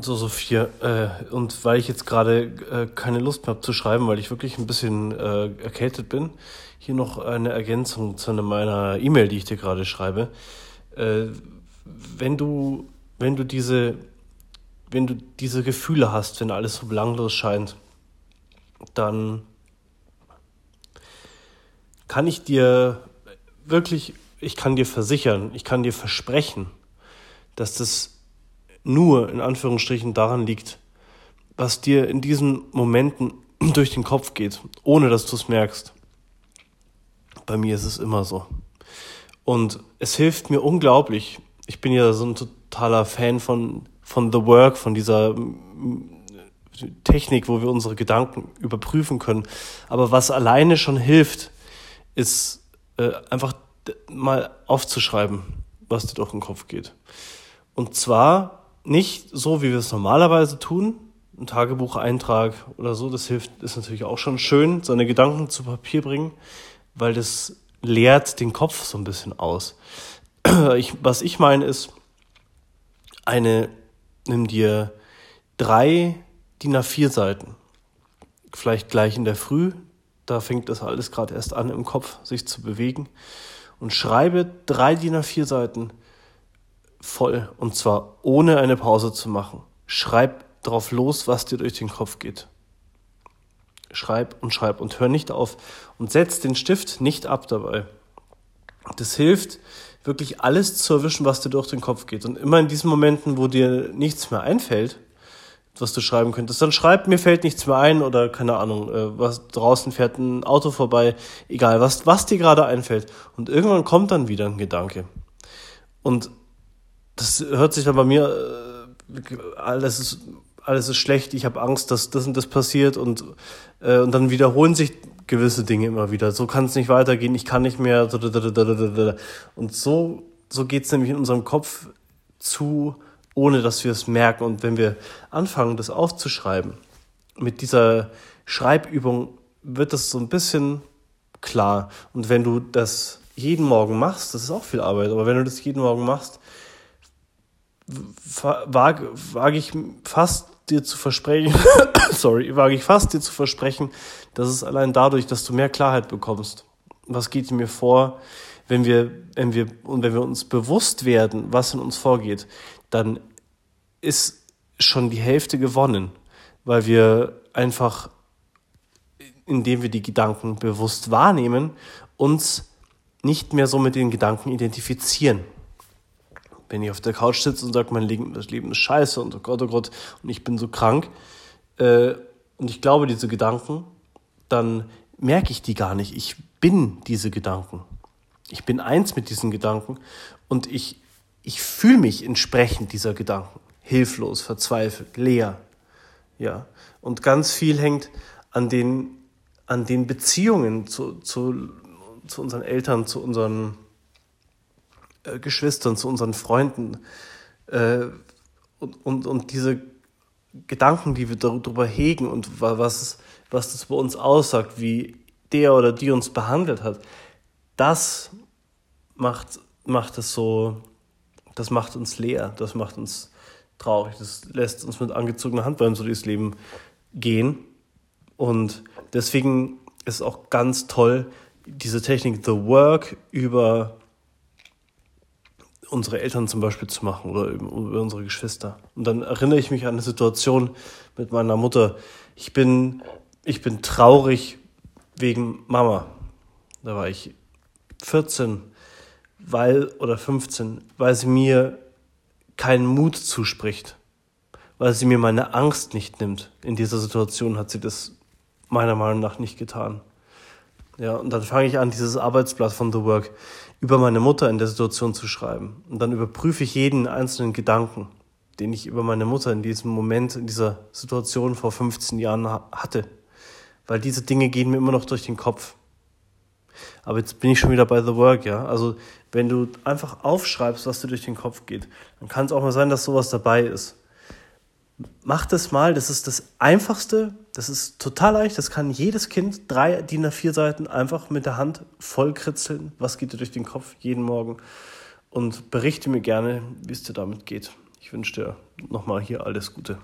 So, Sophia, äh, und weil ich jetzt gerade äh, keine Lust mehr habe zu schreiben, weil ich wirklich ein bisschen äh, erkältet bin, hier noch eine Ergänzung zu meiner E-Mail, die ich dir gerade schreibe. Äh, wenn du, wenn du diese, wenn du diese Gefühle hast, wenn alles so belanglos scheint, dann kann ich dir wirklich, ich kann dir versichern, ich kann dir versprechen, dass das nur in Anführungsstrichen daran liegt, was dir in diesen Momenten durch den Kopf geht, ohne dass du es merkst. Bei mir ist es immer so. Und es hilft mir unglaublich. Ich bin ja so ein totaler Fan von, von The Work, von dieser Technik, wo wir unsere Gedanken überprüfen können. Aber was alleine schon hilft, ist äh, einfach mal aufzuschreiben, was dir durch den Kopf geht. Und zwar nicht so, wie wir es normalerweise tun, ein Tagebucheintrag oder so, das hilft, ist natürlich auch schon schön, seine Gedanken zu Papier bringen, weil das leert den Kopf so ein bisschen aus. Ich, was ich meine ist, eine, nimm dir drei DIN A4 Seiten, vielleicht gleich in der Früh, da fängt das alles gerade erst an im Kopf, sich zu bewegen, und schreibe drei DIN A4 Seiten voll und zwar ohne eine Pause zu machen. Schreib drauf los, was dir durch den Kopf geht. Schreib und schreib und hör nicht auf und setz den Stift nicht ab dabei. Das hilft, wirklich alles zu erwischen, was dir durch den Kopf geht. Und immer in diesen Momenten, wo dir nichts mehr einfällt, was du schreiben könntest, dann schreib, mir fällt nichts mehr ein oder keine Ahnung, äh, was draußen fährt ein Auto vorbei, egal, was, was dir gerade einfällt. Und irgendwann kommt dann wieder ein Gedanke. Und das hört sich dann bei mir, äh, alles ist, alles ist schlecht, ich habe Angst, dass das und das passiert und, äh, und dann wiederholen sich gewisse Dinge immer wieder. So kann es nicht weitergehen, ich kann nicht mehr. Und so, so geht es nämlich in unserem Kopf zu, ohne dass wir es merken. Und wenn wir anfangen, das aufzuschreiben, mit dieser Schreibübung wird das so ein bisschen klar. Und wenn du das jeden Morgen machst, das ist auch viel Arbeit, aber wenn du das jeden Morgen machst, wage, wage ich fast dir zu versprechen, sorry, wage ich fast dir zu versprechen, dass es allein dadurch, dass du mehr Klarheit bekommst. Was geht mir vor, wenn wir, wenn wir, und wenn wir uns bewusst werden, was in uns vorgeht, dann ist schon die Hälfte gewonnen, weil wir einfach, indem wir die Gedanken bewusst wahrnehmen, uns nicht mehr so mit den Gedanken identifizieren wenn ich auf der Couch sitze und sage, mein Leben, das Leben ist scheiße und oh Gott, oh Gott, und ich bin so krank, äh, und ich glaube diese Gedanken, dann merke ich die gar nicht. Ich bin diese Gedanken. Ich bin eins mit diesen Gedanken und ich, ich fühle mich entsprechend dieser Gedanken. Hilflos, verzweifelt, leer. Ja. Und ganz viel hängt an den, an den Beziehungen zu, zu, zu unseren Eltern, zu unseren äh, Geschwistern, zu unseren Freunden. Äh, und, und, und diese Gedanken, die wir darüber hegen und was, was das bei uns aussagt, wie der oder die uns behandelt hat, das macht, macht es so, das macht uns leer, das macht uns traurig, das lässt uns mit angezogener Handbremse durchs Leben gehen. Und deswegen ist auch ganz toll, diese Technik The Work über unsere Eltern zum Beispiel zu machen oder über unsere Geschwister. Und dann erinnere ich mich an eine Situation mit meiner Mutter. Ich bin, ich bin traurig wegen Mama. Da war ich 14, weil, oder 15, weil sie mir keinen Mut zuspricht. Weil sie mir meine Angst nicht nimmt. In dieser Situation hat sie das meiner Meinung nach nicht getan. Ja, und dann fange ich an, dieses Arbeitsblatt von The Work über meine Mutter in der Situation zu schreiben. Und dann überprüfe ich jeden einzelnen Gedanken, den ich über meine Mutter in diesem Moment, in dieser Situation vor 15 Jahren hatte. Weil diese Dinge gehen mir immer noch durch den Kopf. Aber jetzt bin ich schon wieder bei The Work, ja. Also, wenn du einfach aufschreibst, was dir durch den Kopf geht, dann kann es auch mal sein, dass sowas dabei ist. Mach das mal, das ist das Einfachste, das ist total leicht, das kann jedes Kind drei DIN A4 Seiten einfach mit der Hand vollkritzeln. Was geht dir durch den Kopf jeden Morgen? Und berichte mir gerne, wie es dir damit geht. Ich wünsche dir nochmal hier alles Gute.